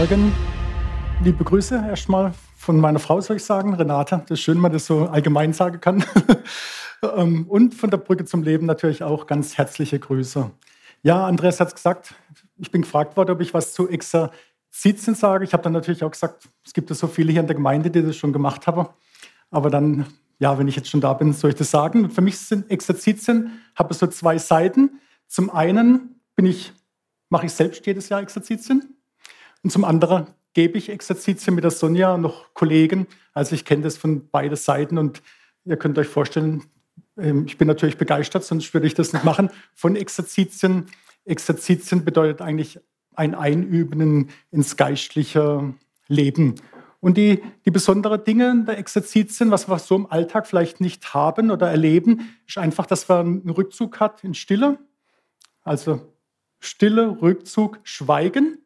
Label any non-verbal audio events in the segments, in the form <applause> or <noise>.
Morgen. Liebe Grüße erstmal von meiner Frau, soll ich sagen, Renate. Das ist schön, wenn man das so allgemein sagen kann. <laughs> Ähm, und von der Brücke zum Leben natürlich auch ganz herzliche Grüße. Ja, Andreas hat es gesagt, ich bin gefragt worden, ob ich was zu Exerzitien sage. Ich habe dann natürlich auch gesagt, es gibt so viele hier in der Gemeinde, die das schon gemacht haben. Aber dann, ja, wenn ich jetzt schon da bin, soll ich das sagen. Und für mich sind Exerzitien, habe so zwei Seiten. Zum einen bin ich, mache ich selbst jedes Jahr Exerzitien. Und zum anderen gebe ich Exerzitien mit der Sonja und noch Kollegen. Also ich kenne das von beiden Seiten und ihr könnt euch vorstellen, ähm, ich bin natürlich begeistert, sonst würde ich das nicht machen, von Exerzitien. Exerzitien bedeutet eigentlich ein Einüben ins geistliche Leben. Und die, die besonderen Dinge der Exerzitien, was wir so im Alltag vielleicht nicht haben oder erleben, ist einfach, dass man einen Rückzug hat in Stille. Also Stille, Rückzug, Schweigen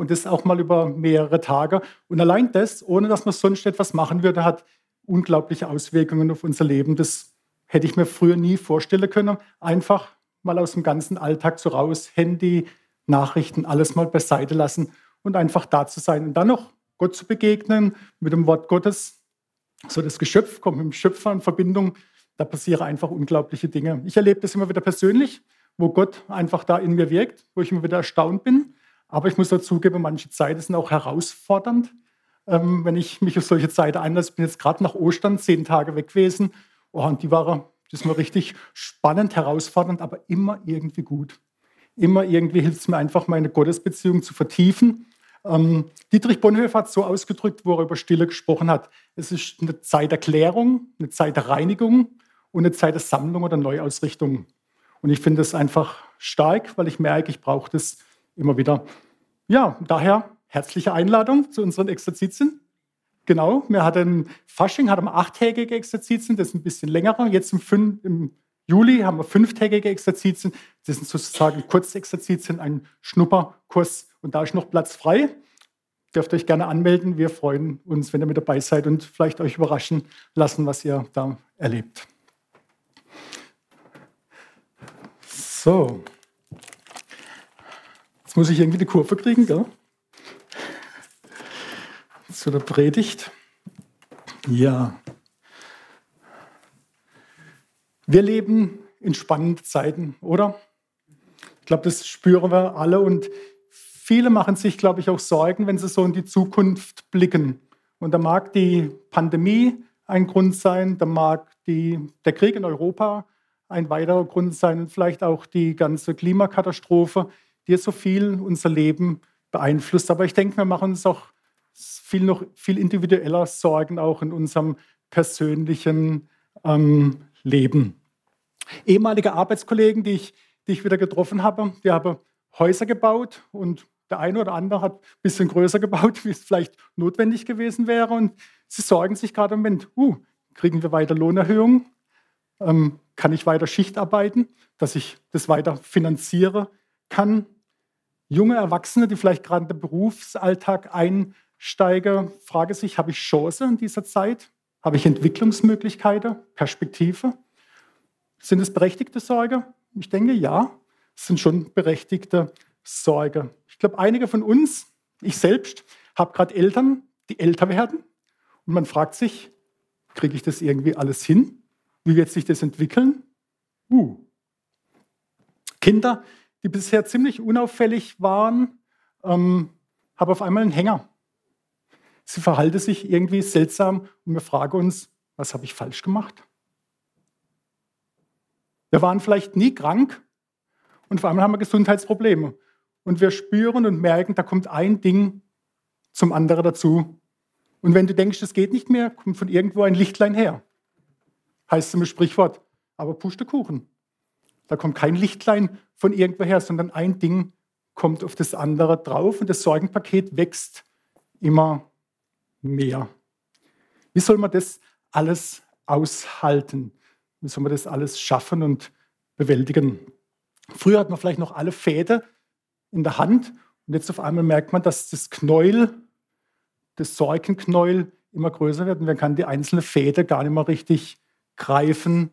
und das auch mal über mehrere Tage. Und allein das, ohne dass man sonst etwas machen würde, hat unglaubliche Auswirkungen auf unser Leben. Das hätte ich mir früher nie vorstellen können. Einfach mal aus dem ganzen Alltag so raus, Handy, Nachrichten, alles mal beiseite lassen und einfach da zu sein. Und dann noch Gott zu begegnen mit dem Wort Gottes. So das Geschöpf kommt mit dem Schöpfer in Verbindung. Da passieren einfach unglaubliche Dinge. Ich erlebe das immer wieder persönlich, wo Gott einfach da in mir wirkt, wo ich immer wieder erstaunt bin aber ich muss dazugeben, manche Zeiten sind auch herausfordernd. Ähm, wenn ich mich auf solche Zeiten einlasse, bin jetzt gerade nach Ostern zehn Tage weg gewesen. Oh, und die waren, das war richtig spannend, herausfordernd, aber immer irgendwie gut. Immer irgendwie hilft es mir einfach, meine Gottesbeziehung zu vertiefen. Ähm, Dietrich Bonhoeffer hat so ausgedrückt, wo er über Stille gesprochen hat. Es ist eine Zeit der Klärung, eine Zeit der Reinigung und eine Zeit der Sammlung oder Neuausrichtung. Und ich finde das einfach stark, weil ich merke, ich brauche das immer wieder. Ja, daher herzliche Einladung zu unseren Exerzitien. Genau, wir hatten Fasching, hatten achttägige Exerzitien, das ist ein bisschen längerer. Jetzt im, im Juli haben wir fünftägige Exerzitien. Das sind sozusagen Kurzexerzitien, ein Schnupperkurs und da ist noch Platz frei. Dürft euch gerne anmelden. Wir freuen uns, wenn ihr mit dabei seid und vielleicht euch überraschen lassen, was ihr da erlebt. So. Jetzt muss ich irgendwie die Kurve kriegen, gell? Zu der Predigt. Ja. Wir leben in spannenden Zeiten, oder? Ich glaube, das spüren wir alle und viele machen sich, glaube ich, auch Sorgen, wenn sie so in die Zukunft blicken. Und da mag die Pandemie ein Grund sein, da mag die, der Krieg in Europa ein weiterer Grund sein und vielleicht auch die ganze Klimakatastrophe die so viel unser Leben beeinflusst. Aber ich denke, wir machen uns auch viel noch viel individueller Sorgen auch in unserem persönlichen ähm, Leben. Ehemalige Arbeitskollegen, die ich, die ich wieder getroffen habe, die haben Häuser gebaut und der eine oder andere hat ein bisschen größer gebaut, wie es vielleicht notwendig gewesen wäre. Und sie sorgen sich gerade im Moment, uh, kriegen wir weiter Lohnerhöhungen? Ähm, kann ich weiter Schicht arbeiten, dass ich das weiter finanziere kann? Junge Erwachsene, die vielleicht gerade in den Berufsalltag einsteigen, fragen sich, habe ich Chance in dieser Zeit? Habe ich Entwicklungsmöglichkeiten, Perspektive? Sind es berechtigte Sorge? Ich denke, ja, es sind schon berechtigte Sorge. Ich glaube, einige von uns, ich selbst, habe gerade Eltern, die älter werden. Und man fragt sich, kriege ich das irgendwie alles hin? Wie wird sich das entwickeln? Uh. Kinder, die bisher ziemlich unauffällig waren, ähm, habe auf einmal einen Hänger. Sie verhalte sich irgendwie seltsam und wir fragen uns, was habe ich falsch gemacht? Wir waren vielleicht nie krank und vor allem haben wir Gesundheitsprobleme. Und wir spüren und merken, da kommt ein Ding zum anderen dazu. Und wenn du denkst, es geht nicht mehr, kommt von irgendwo ein Lichtlein her. Heißt im Sprichwort, aber Pustekuchen. Da kommt kein Lichtlein von irgendwoher, sondern ein Ding kommt auf das andere drauf und das Sorgenpaket wächst immer mehr. Wie soll man das alles aushalten? Wie soll man das alles schaffen und bewältigen? Früher hat man vielleicht noch alle Fäden in der Hand und jetzt auf einmal merkt man, dass das Knäuel, das Sorgenknäuel immer größer wird und man kann die einzelnen Fäden gar nicht mehr richtig greifen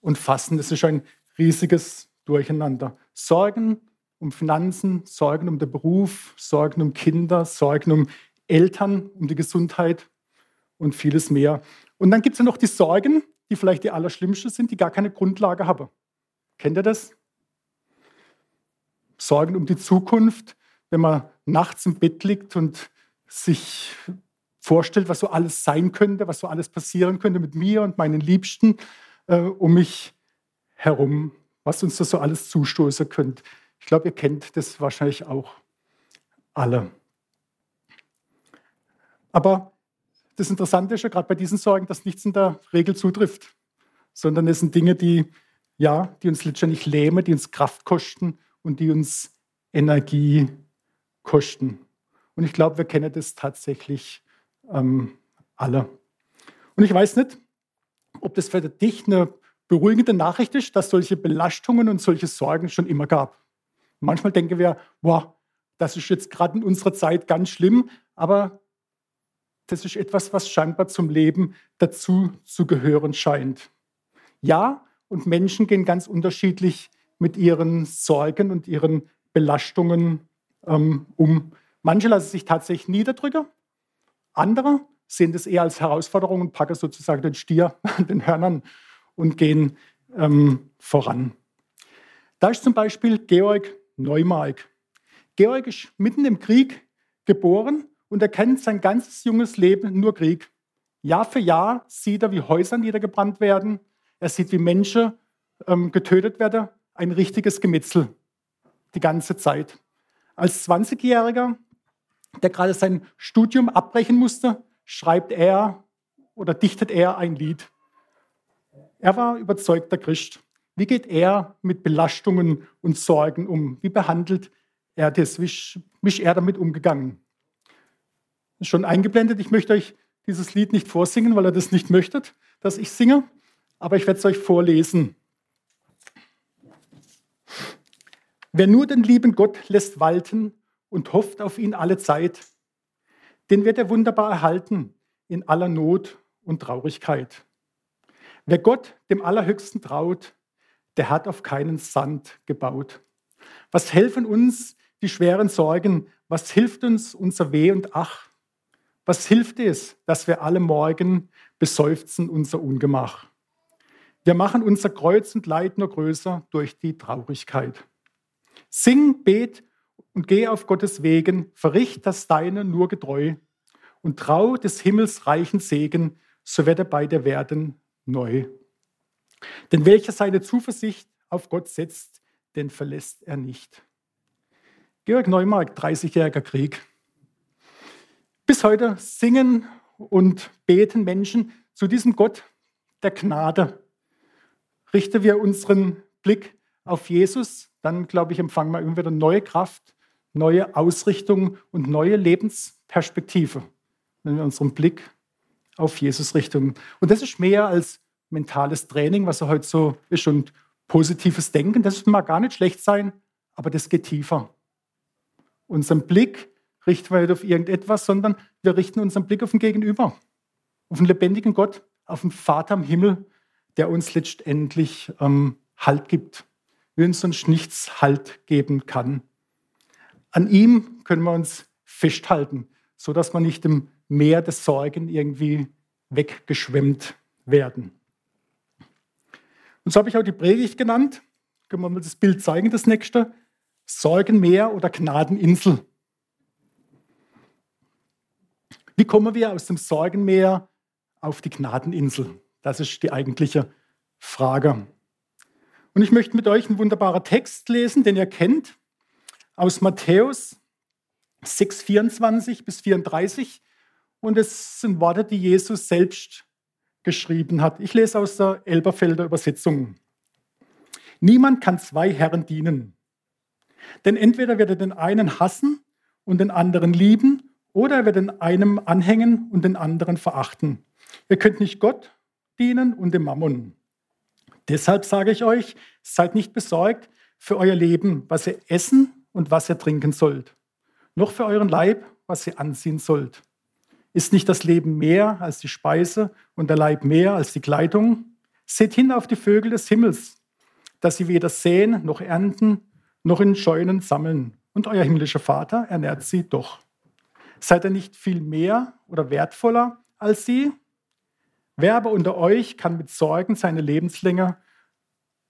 und fassen. Das ist ein riesiges Durcheinander. Sorgen um Finanzen, Sorgen um den Beruf, Sorgen um Kinder, Sorgen um Eltern, um die Gesundheit und vieles mehr. Und dann gibt es ja noch die Sorgen, die vielleicht die allerschlimmsten sind, die gar keine Grundlage haben. Kennt ihr das? Sorgen um die Zukunft, wenn man nachts im Bett liegt und sich vorstellt, was so alles sein könnte, was so alles passieren könnte mit mir und meinen Liebsten äh, um mich herum, was uns das so alles zustoßen könnte. Ich glaube, ihr kennt das wahrscheinlich auch alle. Aber das Interessante ist ja gerade bei diesen Sorgen, dass nichts in der Regel zutrifft, sondern es sind Dinge, die, ja, die uns letztendlich lähmen, die uns Kraft kosten und die uns Energie kosten. Und ich glaube, wir kennen das tatsächlich ähm, alle. Und ich weiß nicht, ob das für dich eine beruhigende Nachricht ist, dass solche Belastungen und solche Sorgen schon immer gab. Manchmal denken wir, wow, das ist jetzt gerade in unserer Zeit ganz schlimm, aber das ist etwas, was scheinbar zum Leben dazu zu gehören scheint. Ja, und Menschen gehen ganz unterschiedlich mit ihren Sorgen und ihren Belastungen ähm, um. Manche lassen sich tatsächlich niederdrücken, andere sehen das eher als Herausforderung und packen sozusagen den Stier <laughs> an den Hörnern und gehen ähm, voran. Da ist zum Beispiel Georg Neumark. Georg ist mitten im Krieg geboren und er kennt sein ganzes junges Leben nur Krieg. Jahr für Jahr sieht er, wie Häuser niedergebrannt werden. Er sieht, wie Menschen ähm, getötet werden. Ein richtiges Gemetzel. Die ganze Zeit. Als 20-Jähriger, der gerade sein Studium abbrechen musste, schreibt er oder dichtet er ein Lied. Er war überzeugter Christ. Wie geht er mit Belastungen und Sorgen um? Wie behandelt er das? Wie ist er damit umgegangen? schon eingeblendet. Ich möchte euch dieses Lied nicht vorsingen, weil ihr das nicht möchtet, dass ich singe, aber ich werde es euch vorlesen. Wer nur den lieben Gott lässt walten und hofft auf ihn alle Zeit, den wird er wunderbar erhalten in aller Not und Traurigkeit. Wer Gott, dem Allerhöchsten, traut, der hat auf keinen Sand gebaut. Was helfen uns die schweren Sorgen? Was hilft uns unser Weh und Ach? Was hilft es, dass wir alle Morgen beseufzen unser Ungemach? Wir machen unser Kreuz und Leid nur größer durch die Traurigkeit. Sing, bet und geh auf Gottes Wegen, verricht das Deine nur getreu und trau des Himmels reichen Segen, so wird er bei dir werden neu. Denn welcher seine Zuversicht auf Gott setzt, den verlässt er nicht. Georg Neumark, 30-jähriger Krieg. Bis heute singen und beten Menschen zu diesem Gott der Gnade. Richten wir unseren Blick auf Jesus, dann glaube ich, empfangen wir immer wieder neue Kraft, neue Ausrichtung und neue Lebensperspektive, wenn wir unseren Blick auf Jesus richten. Und das ist mehr als mentales Training, was heute so ist, und positives Denken. Das mag gar nicht schlecht sein, aber das geht tiefer. Unseren Blick richten wir nicht auf irgendetwas, sondern wir richten unseren Blick auf den Gegenüber, auf den lebendigen Gott, auf den Vater im Himmel, der uns letztendlich ähm, Halt gibt, wie uns sonst nichts Halt geben kann. An ihm können wir uns festhalten, sodass wir nicht im Meer des Sorgen irgendwie weggeschwemmt werden. Und so habe ich auch die Predigt genannt. Können wir mal das Bild zeigen, das nächste. Sorgenmeer oder Gnadeninsel. Wie kommen wir aus dem Sorgenmeer auf die Gnadeninsel? Das ist die eigentliche Frage. Und ich möchte mit euch einen wunderbaren Text lesen, den ihr kennt, aus Matthäus 6, 24 bis 34. Und es sind Worte, die Jesus selbst geschrieben hat. Ich lese aus der Elberfelder Übersetzung. Niemand kann zwei Herren dienen. Denn entweder wird er den einen hassen und den anderen lieben oder er wird den einem anhängen und den anderen verachten. Ihr könnt nicht Gott dienen und dem Mammon. Deshalb sage ich euch, seid nicht besorgt für euer Leben, was ihr essen und was ihr trinken sollt, noch für euren Leib, was ihr anziehen sollt. Ist nicht das Leben mehr als die Speise und der Leib mehr als die Kleidung? Seht hin auf die Vögel des Himmels, dass sie weder säen noch ernten, noch in Scheunen sammeln, und euer himmlischer Vater ernährt sie doch. Seid ihr nicht viel mehr oder wertvoller als sie? Wer aber unter euch kann mit Sorgen seine Lebenslänge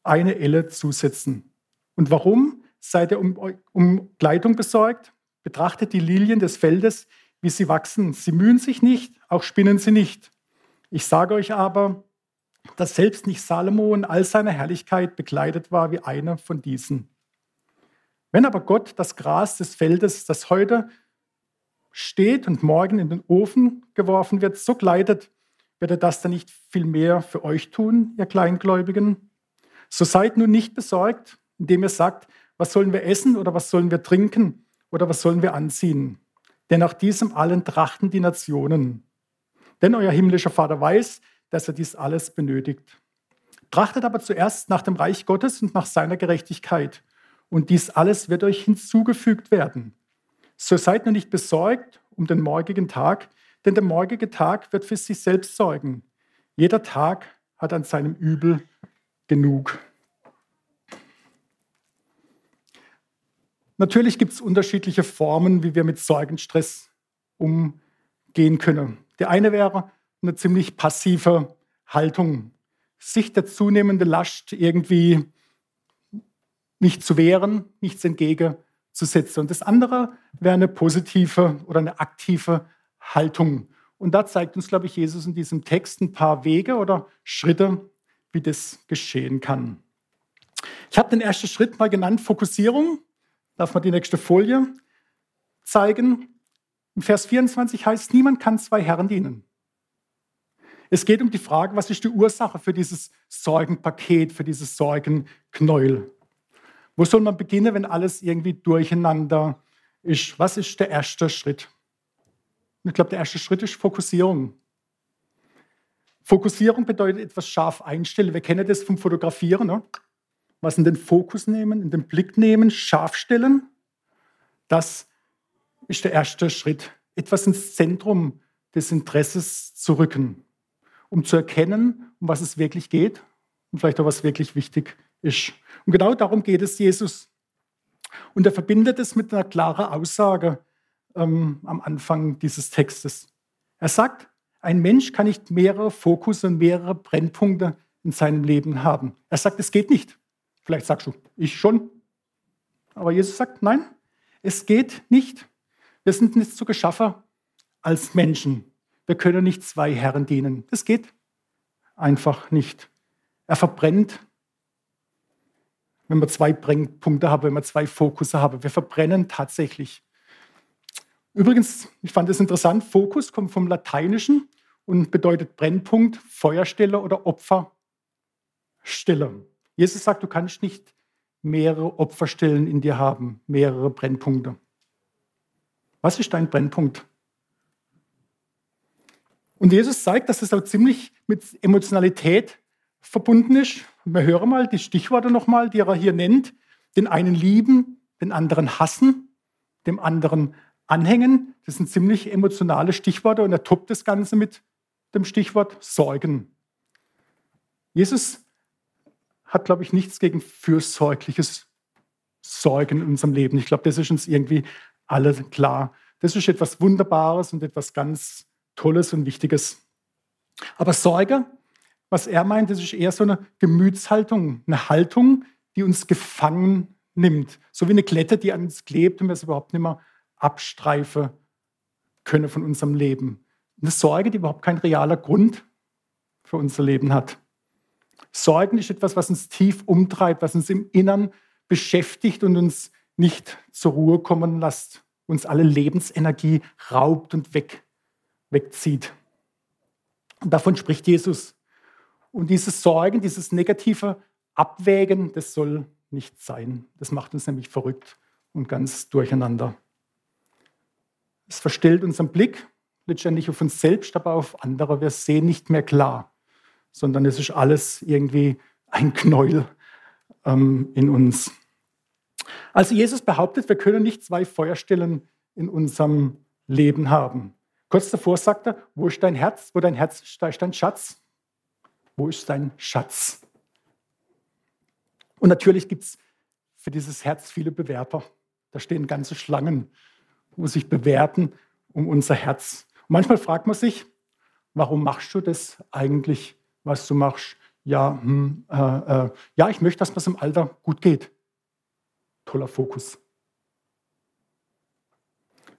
eine Elle zusetzen? Und warum seid ihr um, um Kleidung besorgt? Betrachtet die Lilien des Feldes, wie sie wachsen. Sie mühen sich nicht, auch spinnen sie nicht. Ich sage euch aber, dass selbst nicht Salomo in all seiner Herrlichkeit bekleidet war wie einer von diesen. Wenn aber Gott das Gras des Feldes, das heute steht und morgen in den Ofen geworfen wird, so kleidet, wird er das dann nicht viel mehr für euch tun, ihr Kleingläubigen? So seid nun nicht besorgt, indem ihr sagt, was sollen wir essen oder was sollen wir trinken oder was sollen wir anziehen? Denn nach diesem allen trachten die Nationen. Denn euer himmlischer Vater weiß, dass er dies alles benötigt. Trachtet aber zuerst nach dem Reich Gottes und nach seiner Gerechtigkeit. Und dies alles wird euch hinzugefügt werden. So seid nur nicht besorgt um den morgigen Tag, denn der morgige Tag wird für sich selbst sorgen. Jeder Tag hat an seinem Übel genug. Natürlich gibt es unterschiedliche Formen, wie wir mit Sorgenstress umgehen können. Der eine wäre eine ziemlich passive Haltung, sich der zunehmenden Last irgendwie nicht zu wehren, nichts entgegenzusetzen. Und das andere wäre eine positive oder eine aktive Haltung. Und da zeigt uns, glaube ich, Jesus in diesem Text ein paar Wege oder Schritte, wie das geschehen kann. Ich habe den ersten Schritt mal genannt, Fokussierung. Darf man die nächste Folie zeigen? Im Vers 24 heißt, niemand kann zwei Herren dienen. Es geht um die Frage, was ist die Ursache für dieses Sorgenpaket, für dieses Sorgenknäuel? Wo soll man beginnen, wenn alles irgendwie durcheinander ist? Was ist der erste Schritt? ich glaube, der erste Schritt ist Fokussierung. Fokussierung bedeutet etwas scharf einstellen. Wir kennen das vom Fotografieren. Ne? Was in den Fokus nehmen, in den Blick nehmen, scharf stellen. Das ist der erste Schritt. Etwas ins Zentrum des Interesses zu rücken, um zu erkennen, um was es wirklich geht und vielleicht auch was wirklich wichtig ist. Und genau darum geht es Jesus. Und er verbindet es mit einer klaren Aussage ähm, am Anfang dieses Textes. Er sagt, ein Mensch kann nicht mehrere Fokus und mehrere Brennpunkte in seinem Leben haben. Er sagt, es geht nicht. Vielleicht sagst du, ich schon. Aber Jesus sagt, nein, es geht nicht. Wir sind nicht so geschaffen als Menschen. Wir können nicht zwei Herren dienen. Das geht einfach nicht. Er verbrennt wenn wir zwei Brennpunkte haben, wenn wir zwei Fokus haben. Wir verbrennen tatsächlich. Übrigens, ich fand es interessant, Fokus kommt vom Lateinischen und bedeutet Brennpunkt, Feuerstelle oder Opferstelle. Jesus sagt, du kannst nicht mehrere Opferstellen in dir haben, mehrere Brennpunkte. Was ist dein Brennpunkt? Und Jesus zeigt, dass es auch ziemlich mit Emotionalität verbunden ist. Wir hören mal die Stichworte nochmal, die er hier nennt. Den einen lieben, den anderen hassen, dem anderen anhängen. Das sind ziemlich emotionale Stichworte und er toppt das Ganze mit dem Stichwort Sorgen. Jesus hat, glaube ich, nichts gegen fürsorgliches Sorgen in unserem Leben. Ich glaube, das ist uns irgendwie alle klar. Das ist etwas Wunderbares und etwas ganz Tolles und Wichtiges. Aber Sorge was er meint, das ist eher so eine Gemütshaltung, eine Haltung, die uns gefangen nimmt. So wie eine Klette, die an uns klebt und wir es überhaupt nicht mehr abstreifen können von unserem Leben. Eine Sorge, die überhaupt kein realer Grund für unser Leben hat. Sorgen ist etwas, was uns tief umtreibt, was uns im Innern beschäftigt und uns nicht zur Ruhe kommen lässt, uns alle Lebensenergie raubt und weg, wegzieht. Und davon spricht Jesus. Und dieses Sorgen, dieses negative Abwägen, das soll nicht sein. Das macht uns nämlich verrückt und ganz durcheinander. Es verstellt unseren Blick letztendlich auf uns selbst, aber auf andere. Wir sehen nicht mehr klar, sondern es ist alles irgendwie ein Knäuel ähm, in uns. Also Jesus behauptet, wir können nicht zwei Feuerstellen in unserem Leben haben. Kurz davor sagt er, wo ist dein Herz? Wo dein Herz ist, da ist dein Schatz. Wo ist dein Schatz? Und natürlich gibt es für dieses Herz viele Bewerber. Da stehen ganze Schlangen, wo sich bewerten um unser Herz. Und manchmal fragt man sich, warum machst du das eigentlich, was du machst? Ja, hm, äh, äh, ja, ich möchte, dass es im Alter gut geht. Toller Fokus.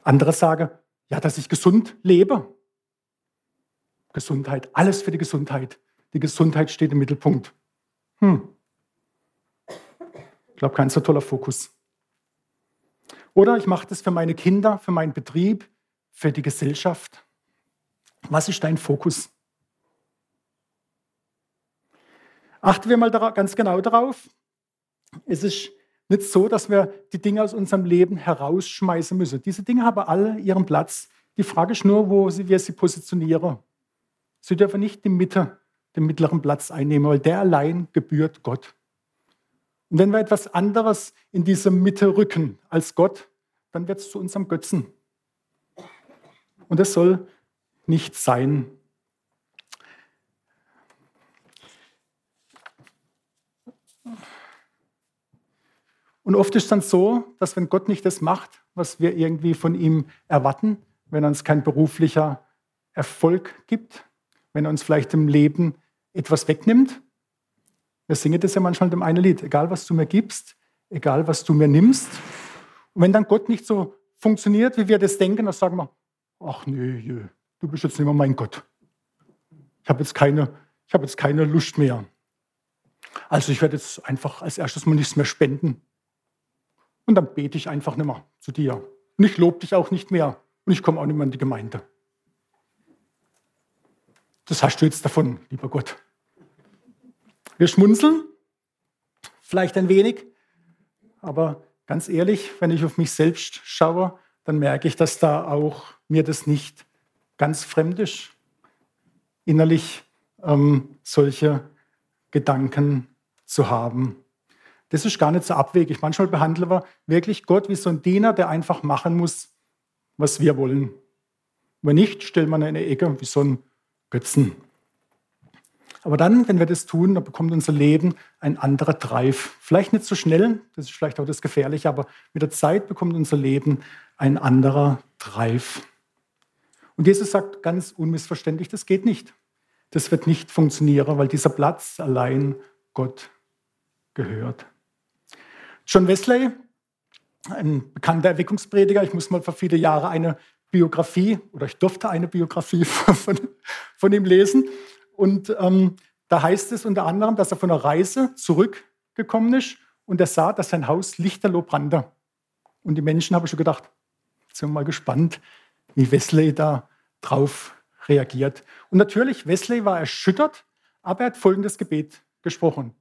Andere sagen, ja, dass ich gesund lebe. Gesundheit, alles für die Gesundheit. Die Gesundheit steht im Mittelpunkt. Hm. Ich glaube, kein so toller Fokus. Oder ich mache das für meine Kinder, für meinen Betrieb, für die Gesellschaft. Was ist dein Fokus? Achten wir mal ganz genau darauf. Es ist nicht so, dass wir die Dinge aus unserem Leben herausschmeißen müssen. Diese Dinge haben alle ihren Platz. Die Frage ist nur, wo wir sie positionieren. Sie dürfen nicht die Mitte, den mittleren Platz einnehmen, weil der allein gebührt Gott. Und wenn wir etwas anderes in diese Mitte rücken als Gott, dann wird es zu unserem Götzen. Und das soll nicht sein. Und oft ist es dann so, dass wenn Gott nicht das macht, was wir irgendwie von ihm erwarten, wenn er uns kein beruflicher Erfolg gibt, wenn er uns vielleicht im Leben etwas wegnimmt, wir singen das ja manchmal dem einen Lied, egal was du mir gibst, egal was du mir nimmst. Und wenn dann Gott nicht so funktioniert, wie wir das denken, dann sagen wir, ach nee, du bist jetzt nicht mehr mein Gott. Ich habe jetzt, hab jetzt keine Lust mehr. Also ich werde jetzt einfach als erstes mal nichts mehr spenden. Und dann bete ich einfach nicht mehr zu dir. Und ich lobe dich auch nicht mehr. Und ich komme auch nicht mehr in die Gemeinde. Das hast du jetzt davon, lieber Gott. Wir schmunzeln, vielleicht ein wenig, aber ganz ehrlich, wenn ich auf mich selbst schaue, dann merke ich, dass da auch mir das nicht ganz fremd ist, innerlich ähm, solche Gedanken zu haben. Das ist gar nicht so abwegig. Manchmal behandeln wir wirklich Gott wie so ein Diener, der einfach machen muss, was wir wollen. Wenn nicht, ihn in eine Ecke wie so ein Götzen. Aber dann, wenn wir das tun, dann bekommt unser Leben ein anderer Drive. Vielleicht nicht so schnell, das ist vielleicht auch das Gefährliche, aber mit der Zeit bekommt unser Leben ein anderer Drive. Und Jesus sagt ganz unmissverständlich, das geht nicht. Das wird nicht funktionieren, weil dieser Platz allein Gott gehört. John Wesley, ein bekannter Erweckungsprediger, ich muss mal vor viele Jahre eine Biografie oder ich durfte eine Biografie <laughs> von, von ihm lesen. Und ähm, da heißt es unter anderem, dass er von einer Reise zurückgekommen ist und er sah, dass sein Haus lichterloh brannte. Und die Menschen haben schon gedacht, jetzt sind wir mal gespannt, wie Wesley da drauf reagiert. Und natürlich, Wesley war erschüttert, aber er hat folgendes Gebet gesprochen.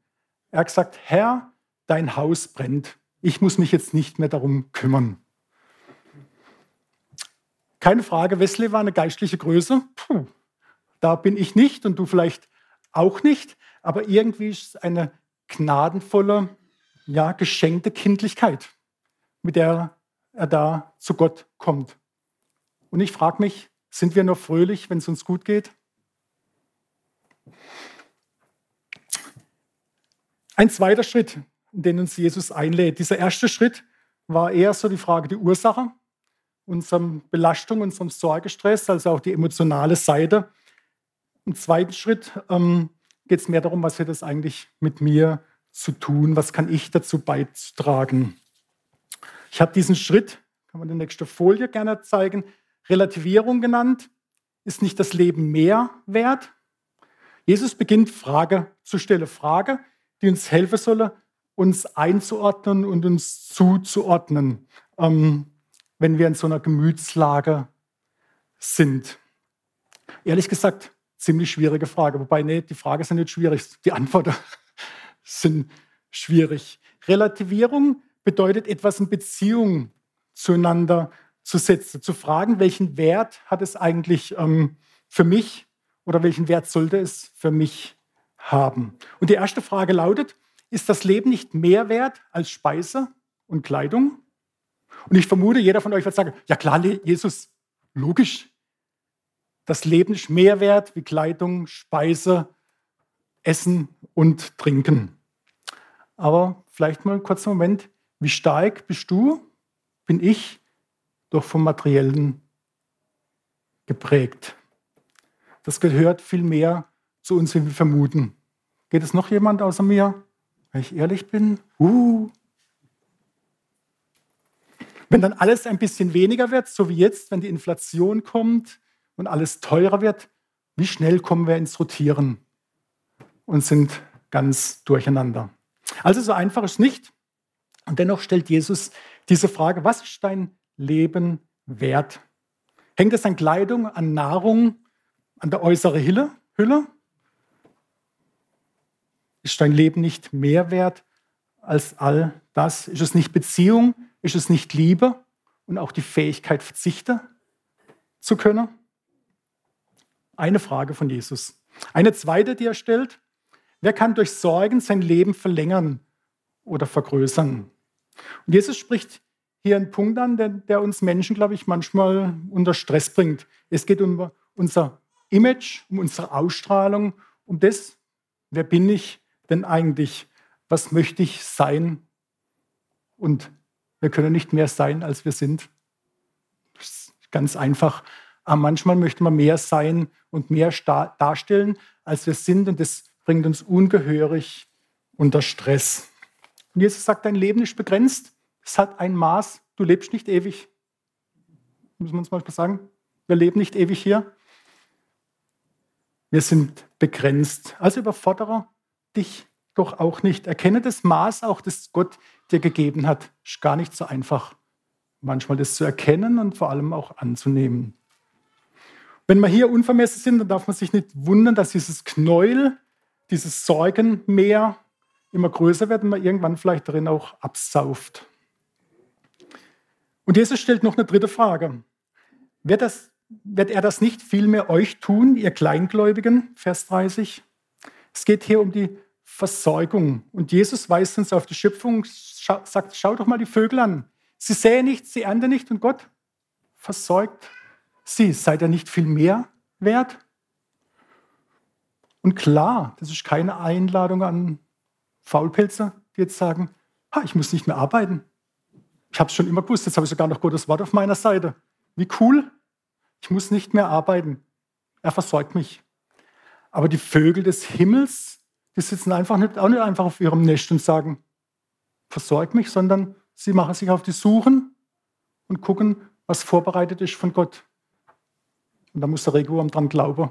Er hat gesagt, Herr, dein Haus brennt. Ich muss mich jetzt nicht mehr darum kümmern. Keine Frage, Wesley war eine geistliche Größe. Puh, da bin ich nicht und du vielleicht auch nicht, aber irgendwie ist es eine gnadenvolle, ja, geschenkte Kindlichkeit, mit der er da zu Gott kommt. Und ich frage mich, sind wir nur fröhlich, wenn es uns gut geht? Ein zweiter Schritt, in den uns Jesus einlädt. Dieser erste Schritt war eher so die Frage der Ursache, unserer Belastung, unserem Sorgestress, also auch die emotionale Seite. Im zweiten Schritt ähm, geht es mehr darum, was hat das eigentlich mit mir zu tun, was kann ich dazu beitragen. Ich habe diesen Schritt, kann man die nächste Folie gerne zeigen, Relativierung genannt. Ist nicht das Leben mehr wert? Jesus beginnt Frage zu stellen, Frage, die uns helfen solle, uns einzuordnen und uns zuzuordnen, ähm, wenn wir in so einer Gemütslage sind. Ehrlich gesagt, ziemlich schwierige Frage. Wobei, nee, die Fragen sind nicht schwierig, die Antworten <laughs> sind schwierig. Relativierung bedeutet, etwas in Beziehung zueinander zu setzen, zu fragen, welchen Wert hat es eigentlich ähm, für mich oder welchen Wert sollte es für mich haben. Und die erste Frage lautet, ist das Leben nicht mehr wert als Speise und Kleidung? Und ich vermute, jeder von euch wird sagen, ja klar, Jesus, logisch, das Leben ist mehr wert wie Kleidung, Speise, Essen und Trinken. Aber vielleicht mal einen kurzen Moment Wie stark bist du, bin ich doch vom Materiellen geprägt. Das gehört viel mehr zu uns, wie wir vermuten. Geht es noch jemand außer mir? Wenn ich ehrlich bin, uh. Wenn dann alles ein bisschen weniger wird, so wie jetzt, wenn die Inflation kommt und alles teurer wird, wie schnell kommen wir ins Rotieren und sind ganz durcheinander. Also so einfach ist nicht. Und dennoch stellt Jesus diese Frage, was ist dein Leben wert? Hängt es an Kleidung, an Nahrung, an der äußeren Hülle? Ist dein Leben nicht mehr wert als all das? Ist es nicht Beziehung? Ist es nicht Liebe und auch die Fähigkeit, verzichten zu können? Eine Frage von Jesus. Eine zweite, die er stellt. Wer kann durch Sorgen sein Leben verlängern oder vergrößern? Und Jesus spricht hier einen Punkt an, der, der uns Menschen, glaube ich, manchmal unter Stress bringt. Es geht um unser Image, um unsere Ausstrahlung, um das, wer bin ich denn eigentlich, was möchte ich sein? Und wir können nicht mehr sein, als wir sind. Das ist ganz einfach. Aber manchmal möchte man mehr sein und mehr darstellen, als wir sind. Und das bringt uns ungehörig unter Stress. Und Jesus sagt, dein Leben ist begrenzt. Es hat ein Maß. Du lebst nicht ewig. Muss man uns mal sagen. Wir leben nicht ewig hier. Wir sind begrenzt. Also überfordere dich doch auch nicht. Erkenne das Maß auch, das Gott dir gegeben hat. Ist gar nicht so einfach, manchmal das zu erkennen und vor allem auch anzunehmen. Wenn wir hier unvermessen sind, dann darf man sich nicht wundern, dass dieses Knäuel, dieses Sorgenmeer immer größer wird und man irgendwann vielleicht darin auch absauft. Und Jesus stellt noch eine dritte Frage. Wird, das, wird er das nicht vielmehr euch tun, ihr Kleingläubigen? Vers 30. Es geht hier um die Versorgung. Und Jesus weist uns auf die Schöpfung, sagt, schau doch mal die Vögel an. Sie säen nicht, sie ernten nicht und Gott versorgt sie. Seid ihr nicht viel mehr wert? Und klar, das ist keine Einladung an Faulpelzer, die jetzt sagen, ha, ich muss nicht mehr arbeiten. Ich habe es schon immer gewusst, jetzt habe ich sogar noch Gottes Wort auf meiner Seite. Wie cool, ich muss nicht mehr arbeiten. Er versorgt mich. Aber die Vögel des Himmels, die sitzen einfach nicht, auch nicht einfach auf ihrem Nest und sagen, versorg mich, sondern sie machen sich auf die Suchen und gucken, was vorbereitet ist von Gott. Und da muss der Regenwurm dran glauben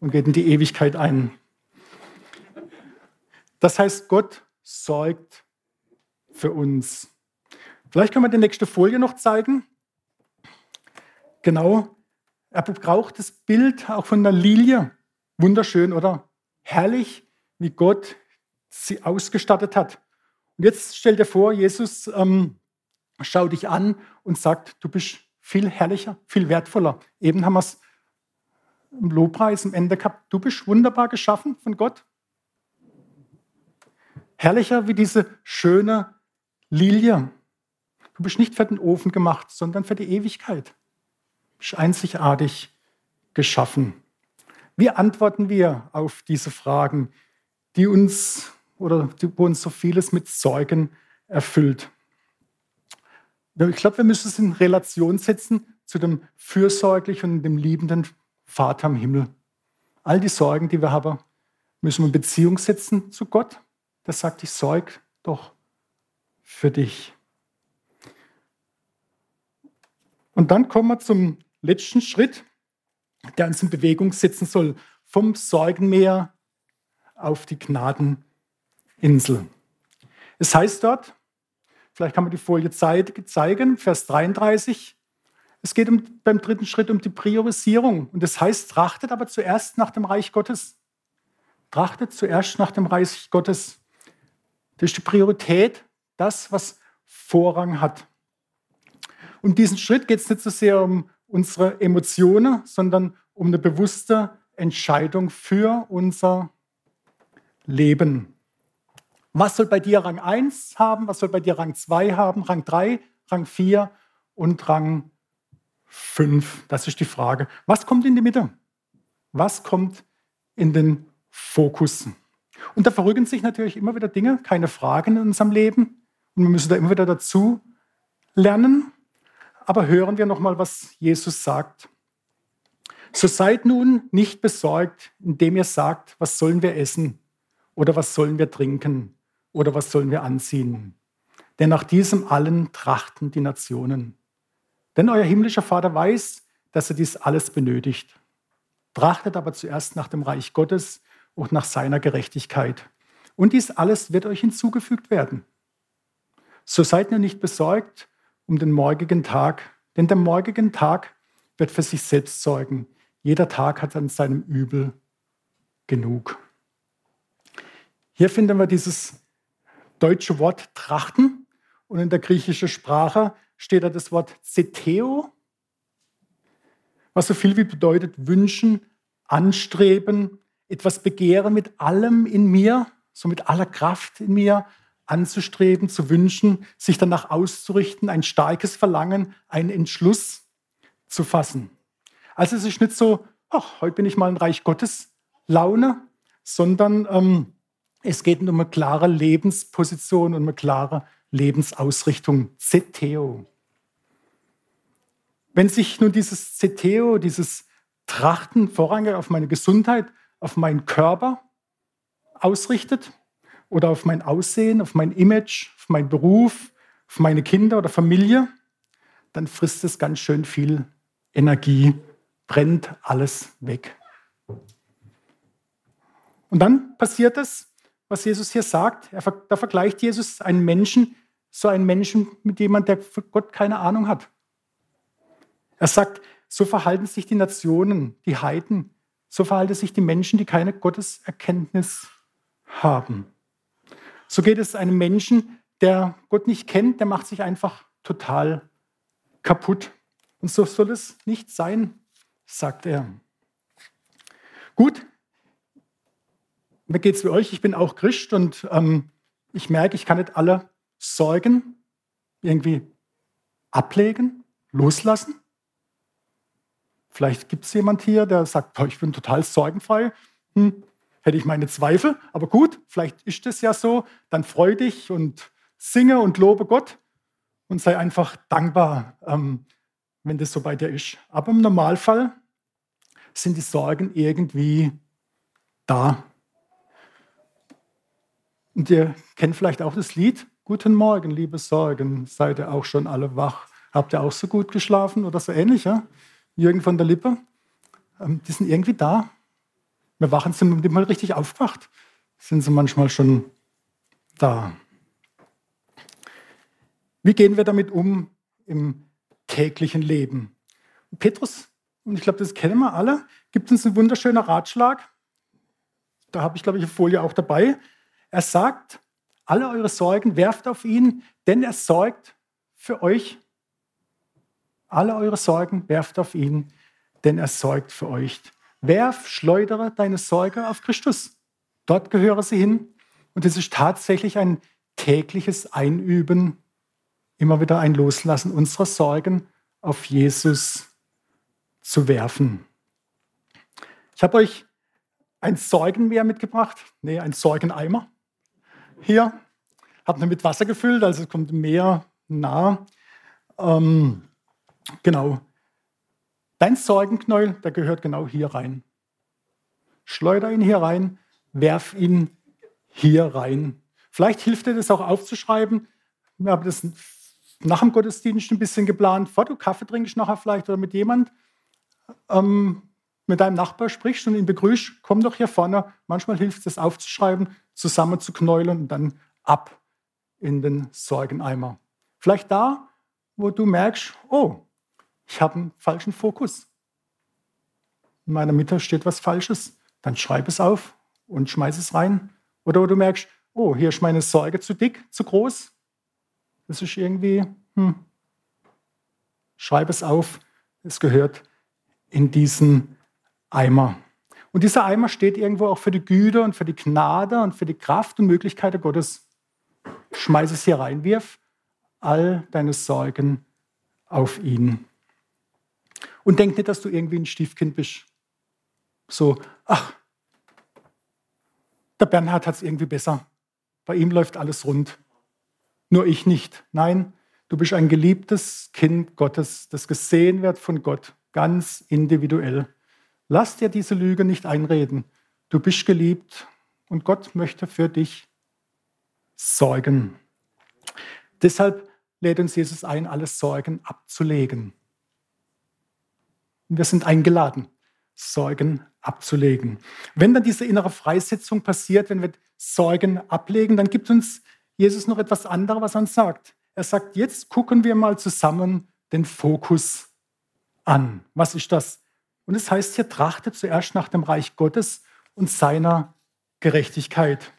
und geht in die Ewigkeit ein. Das heißt, Gott sorgt für uns. Vielleicht können wir die nächste Folie noch zeigen. Genau, er braucht das Bild auch von der Lilie. Wunderschön, oder? Herrlich wie Gott sie ausgestattet hat. Und jetzt stell dir vor, Jesus ähm, schaut dich an und sagt, du bist viel herrlicher, viel wertvoller. Eben haben wir es im Lobpreis am Ende gehabt. Du bist wunderbar geschaffen von Gott. Herrlicher wie diese schöne Lilie. Du bist nicht für den Ofen gemacht, sondern für die Ewigkeit. Du bist einzigartig geschaffen. Wie antworten wir auf diese Fragen? Die uns oder die, wo uns so vieles mit Sorgen erfüllt. Ich glaube, wir müssen es in Relation setzen zu dem fürsorglichen und dem liebenden Vater im Himmel. All die Sorgen, die wir haben, müssen wir in Beziehung setzen zu Gott. Der sagt, ich sorge doch für dich. Und dann kommen wir zum letzten Schritt, der uns in Bewegung setzen soll. Vom Sorgenmeer auf die Gnadeninsel. Es heißt dort, vielleicht kann man die Folie zeigen, Vers 33, es geht um, beim dritten Schritt um die Priorisierung. Und das heißt, trachtet aber zuerst nach dem Reich Gottes. Trachtet zuerst nach dem Reich Gottes. Das ist die Priorität, das, was Vorrang hat. Und diesen Schritt geht es nicht so sehr um unsere Emotionen, sondern um eine bewusste Entscheidung für unser leben. Was soll bei dir Rang 1 haben? Was soll bei dir Rang 2 haben? Rang 3, Rang 4 und Rang 5? Das ist die Frage. Was kommt in die Mitte? Was kommt in den Fokus? Und da verrücken sich natürlich immer wieder Dinge, keine Fragen in unserem Leben. Und wir müssen da immer wieder dazu lernen. Aber hören wir nochmal, was Jesus sagt. So seid nun nicht besorgt, indem ihr sagt, was sollen wir essen oder was sollen wir trinken oder was sollen wir anziehen. Denn nach diesem allen trachten die Nationen. Denn euer himmlischer Vater weiß, dass er dies alles benötigt. Trachtet aber zuerst nach dem Reich Gottes und nach seiner Gerechtigkeit. Und dies alles wird euch hinzugefügt werden. So seid nur nicht besorgt um den morgigen Tag, denn der morgigen Tag wird für sich selbst sorgen. Jeder Tag hat an seinem Übel genug. Hier finden wir dieses deutsche Wort trachten und in der griechischen Sprache steht da das Wort zeteo, was so viel wie bedeutet wünschen, anstreben, etwas begehren mit allem in mir, so mit aller Kraft in mir, anzustreben, zu wünschen, sich danach auszurichten, ein starkes Verlangen, einen Entschluss zu fassen. Also es ist nicht so, ach, heute bin ich mal ein Reich Gottes Laune, sondern ähm, es geht um eine klare Lebensposition und eine klare Lebensausrichtung. Zeteo. Wenn sich nun dieses Zeteo, dieses Trachten vorrangig auf meine Gesundheit, auf meinen Körper ausrichtet oder auf mein Aussehen, auf mein Image, auf meinen Beruf, auf meine Kinder oder Familie, dann frisst es ganz schön viel Energie, brennt alles weg. Und dann passiert es, was Jesus hier sagt. Er, da vergleicht Jesus einen Menschen, so einen Menschen mit jemandem, der von Gott keine Ahnung hat. Er sagt, so verhalten sich die Nationen, die Heiden, so verhalten sich die Menschen, die keine Gotteserkenntnis haben. So geht es einem Menschen, der Gott nicht kennt, der macht sich einfach total kaputt. Und so soll es nicht sein, sagt er. Gut, mir geht es wie euch, ich bin auch Christ und ähm, ich merke, ich kann nicht alle Sorgen irgendwie ablegen, loslassen. Vielleicht gibt es jemand hier, der sagt, ich bin total sorgenfrei. Hm, hätte ich meine Zweifel, aber gut, vielleicht ist es ja so. Dann freu dich und singe und lobe Gott und sei einfach dankbar, ähm, wenn das so bei dir ist. Aber im Normalfall sind die Sorgen irgendwie da. Und ihr kennt vielleicht auch das Lied, Guten Morgen, liebe Sorgen, seid ihr auch schon alle wach? Habt ihr auch so gut geschlafen oder so ähnlich? Ja? Jürgen von der Lippe, ähm, die sind irgendwie da. Wir wachen, sind die mal richtig aufgewacht. Sind sie manchmal schon da. Wie gehen wir damit um im täglichen Leben? Petrus, und ich glaube, das kennen wir alle, gibt uns einen wunderschönen Ratschlag. Da habe ich, glaube ich, eine Folie auch dabei. Er sagt, alle eure Sorgen werft auf ihn, denn er sorgt für euch alle eure Sorgen werft auf ihn, denn er sorgt für euch. Werf, schleudere deine Sorge auf Christus. Dort gehöre sie hin. Und es ist tatsächlich ein tägliches Einüben, immer wieder ein Loslassen unserer Sorgen auf Jesus zu werfen. Ich habe euch ein Sorgenmeer mitgebracht, nee, ein Sorgeneimer. Hier, habe ihn mit Wasser gefüllt, also es kommt Meer nah. Ähm, Genau. Dein Sorgenknäuel, der gehört genau hier rein. Schleuder ihn hier rein, werf ihn hier rein. Vielleicht hilft dir das auch aufzuschreiben. Wir haben das nach dem Gottesdienst ein bisschen geplant. Vor du Kaffee trinkst nachher vielleicht oder mit jemand, ähm, mit deinem Nachbar sprichst und ihn begrüßt, komm doch hier vorne. Manchmal hilft es, das aufzuschreiben, zusammen zu knäulen und dann ab in den Sorgeneimer. Vielleicht da, wo du merkst, oh, ich habe einen falschen Fokus. In meiner Mitte steht was Falsches. Dann schreib es auf und schmeiß es rein. Oder du merkst, oh, hier ist meine Sorge zu dick, zu groß. Das ist irgendwie, hm. schreib es auf. Es gehört in diesen Eimer. Und dieser Eimer steht irgendwo auch für die Güte und für die Gnade und für die Kraft und Möglichkeiten Gottes. Schmeiß es hier rein, wirf all deine Sorgen auf ihn. Und denk nicht, dass du irgendwie ein Stiefkind bist. So, ach, der Bernhard hat es irgendwie besser. Bei ihm läuft alles rund. nur ich nicht. Nein, du bist ein geliebtes Kind Gottes, das gesehen wird von Gott, ganz individuell. Lass dir diese Lüge nicht einreden. Du bist geliebt und Gott möchte für dich sorgen. Deshalb lädt uns Jesus ein, alle Sorgen abzulegen. Wir sind eingeladen, Sorgen abzulegen. Wenn dann diese innere Freisetzung passiert, wenn wir Sorgen ablegen, dann gibt uns Jesus noch etwas anderes, was er uns sagt. Er sagt, jetzt gucken wir mal zusammen den Fokus an. Was ist das? Und es heißt hier, trachte zuerst nach dem Reich Gottes und seiner Gerechtigkeit.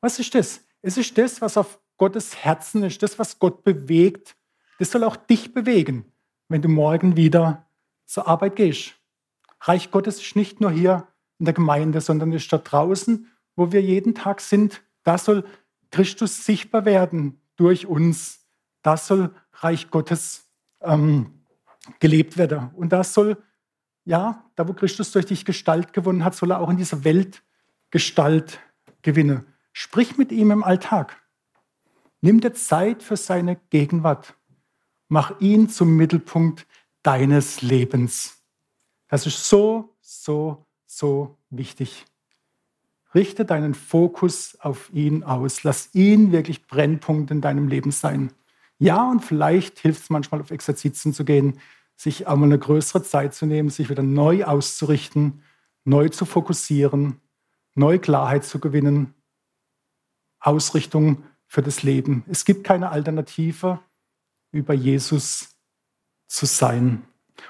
Was ist das? Es ist das, was auf Gottes Herzen ist, das, was Gott bewegt. Das soll auch dich bewegen, wenn du morgen wieder zur Arbeit gehst. Reich Gottes ist nicht nur hier in der Gemeinde, sondern ist da draußen, wo wir jeden Tag sind. Da soll Christus sichtbar werden durch uns. Da soll Reich Gottes ähm, gelebt werden. Und das soll, ja, da wo Christus durch dich Gestalt gewonnen hat, soll er auch in dieser Welt Gestalt gewinnen. Sprich mit ihm im Alltag. Nimm dir Zeit für seine Gegenwart. Mach ihn zum Mittelpunkt deines Lebens. Das ist so, so, so wichtig. Richte deinen Fokus auf ihn aus. Lass ihn wirklich Brennpunkt in deinem Leben sein. Ja, und vielleicht hilft es manchmal auf Exerzizen zu gehen, sich einmal eine größere Zeit zu nehmen, sich wieder neu auszurichten, neu zu fokussieren, neu Klarheit zu gewinnen, Ausrichtung für das Leben. Es gibt keine Alternative, über Jesus zu sein.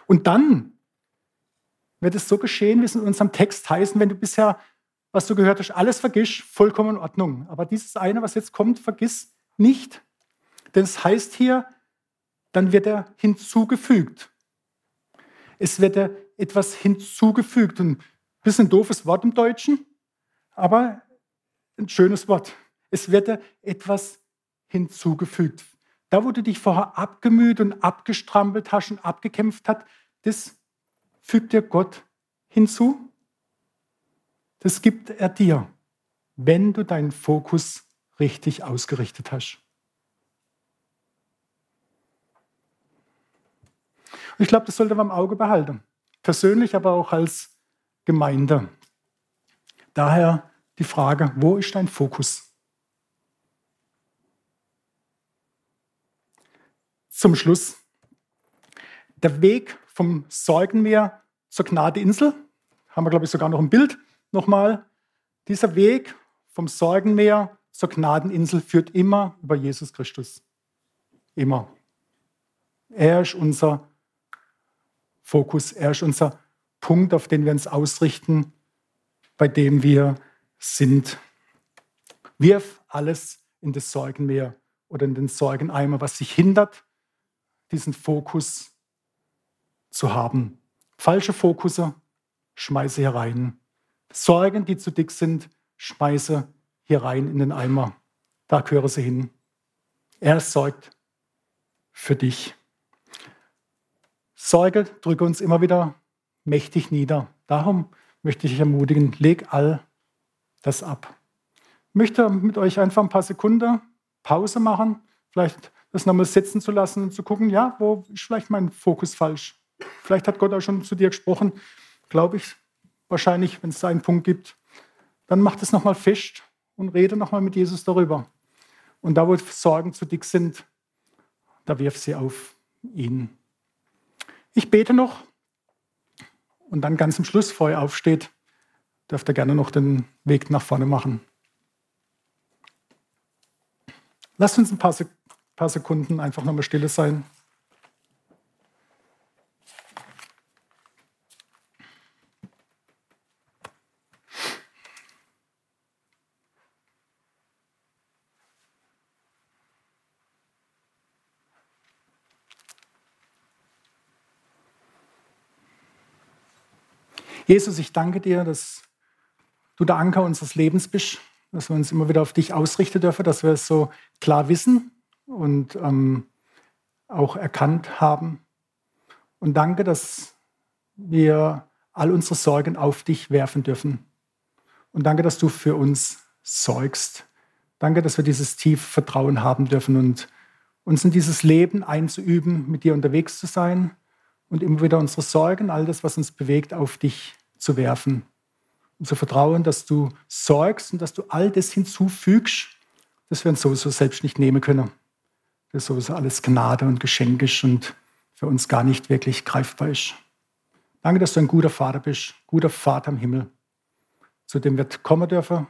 Und dann wird es so geschehen, wie es in unserem Text heißt, wenn du bisher, was du gehört hast, alles vergisst, vollkommen in Ordnung. Aber dieses eine, was jetzt kommt, vergiss nicht. Denn es heißt hier, dann wird er hinzugefügt. Es wird etwas hinzugefügt. Ein bisschen doofes Wort im Deutschen, aber ein schönes Wort. Es wird etwas hinzugefügt. Da, wo du dich vorher abgemüht und abgestrampelt hast und abgekämpft hast, das fügt dir Gott hinzu. Das gibt er dir, wenn du deinen Fokus richtig ausgerichtet hast. Ich glaube, das sollte man im Auge behalten. Persönlich, aber auch als Gemeinde. Daher die Frage, wo ist dein Fokus? zum Schluss. Der Weg vom Sorgenmeer zur Gnadeinsel, haben wir, glaube ich, sogar noch ein Bild nochmal. Dieser Weg vom Sorgenmeer zur Gnadeninsel führt immer über Jesus Christus. Immer. Er ist unser Fokus, er ist unser Punkt, auf den wir uns ausrichten, bei dem wir sind. Wirf alles in das Sorgenmeer oder in den Sorgeneimer, was sich hindert, diesen Fokus zu haben. Falsche Fokusse schmeiße hier rein. Sorgen, die zu dick sind, schmeiße hier rein in den Eimer. Da gehöre sie hin. Er sorgt für dich. Sorge drücke uns immer wieder mächtig nieder. Darum möchte ich ermutigen, leg all das ab. Ich möchte mit euch einfach ein paar Sekunden Pause machen. Vielleicht das nochmal setzen zu lassen und zu gucken, ja, wo ist vielleicht mein Fokus falsch? Vielleicht hat Gott auch schon zu dir gesprochen, glaube ich, wahrscheinlich, wenn es da einen Punkt gibt. Dann mach das nochmal fest und rede nochmal mit Jesus darüber. Und da, wo Sorgen zu dick sind, da wirf sie auf ihn. Ich bete noch und dann ganz am Schluss, bevor ihr aufsteht, dürft ihr gerne noch den Weg nach vorne machen. Lasst uns ein paar Sekunden einfach nochmal stille sein. Jesus, ich danke dir, dass du der Anker unseres Lebens bist, dass wir uns immer wieder auf dich ausrichten dürfen, dass wir es so klar wissen, und ähm, auch erkannt haben. Und danke, dass wir all unsere Sorgen auf dich werfen dürfen. Und danke, dass du für uns sorgst. Danke, dass wir dieses tiefe Vertrauen haben dürfen und uns in dieses Leben einzuüben, mit dir unterwegs zu sein und immer wieder unsere Sorgen, all das, was uns bewegt, auf dich zu werfen. Und zu vertrauen, dass du sorgst und dass du all das hinzufügst, das wir uns sowieso selbst nicht nehmen können. Das sowieso alles Gnade und Geschenk ist und für uns gar nicht wirklich greifbar ist. Danke, dass du ein guter Vater bist, guter Vater im Himmel, zu dem wir kommen dürfen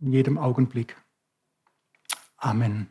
in jedem Augenblick. Amen.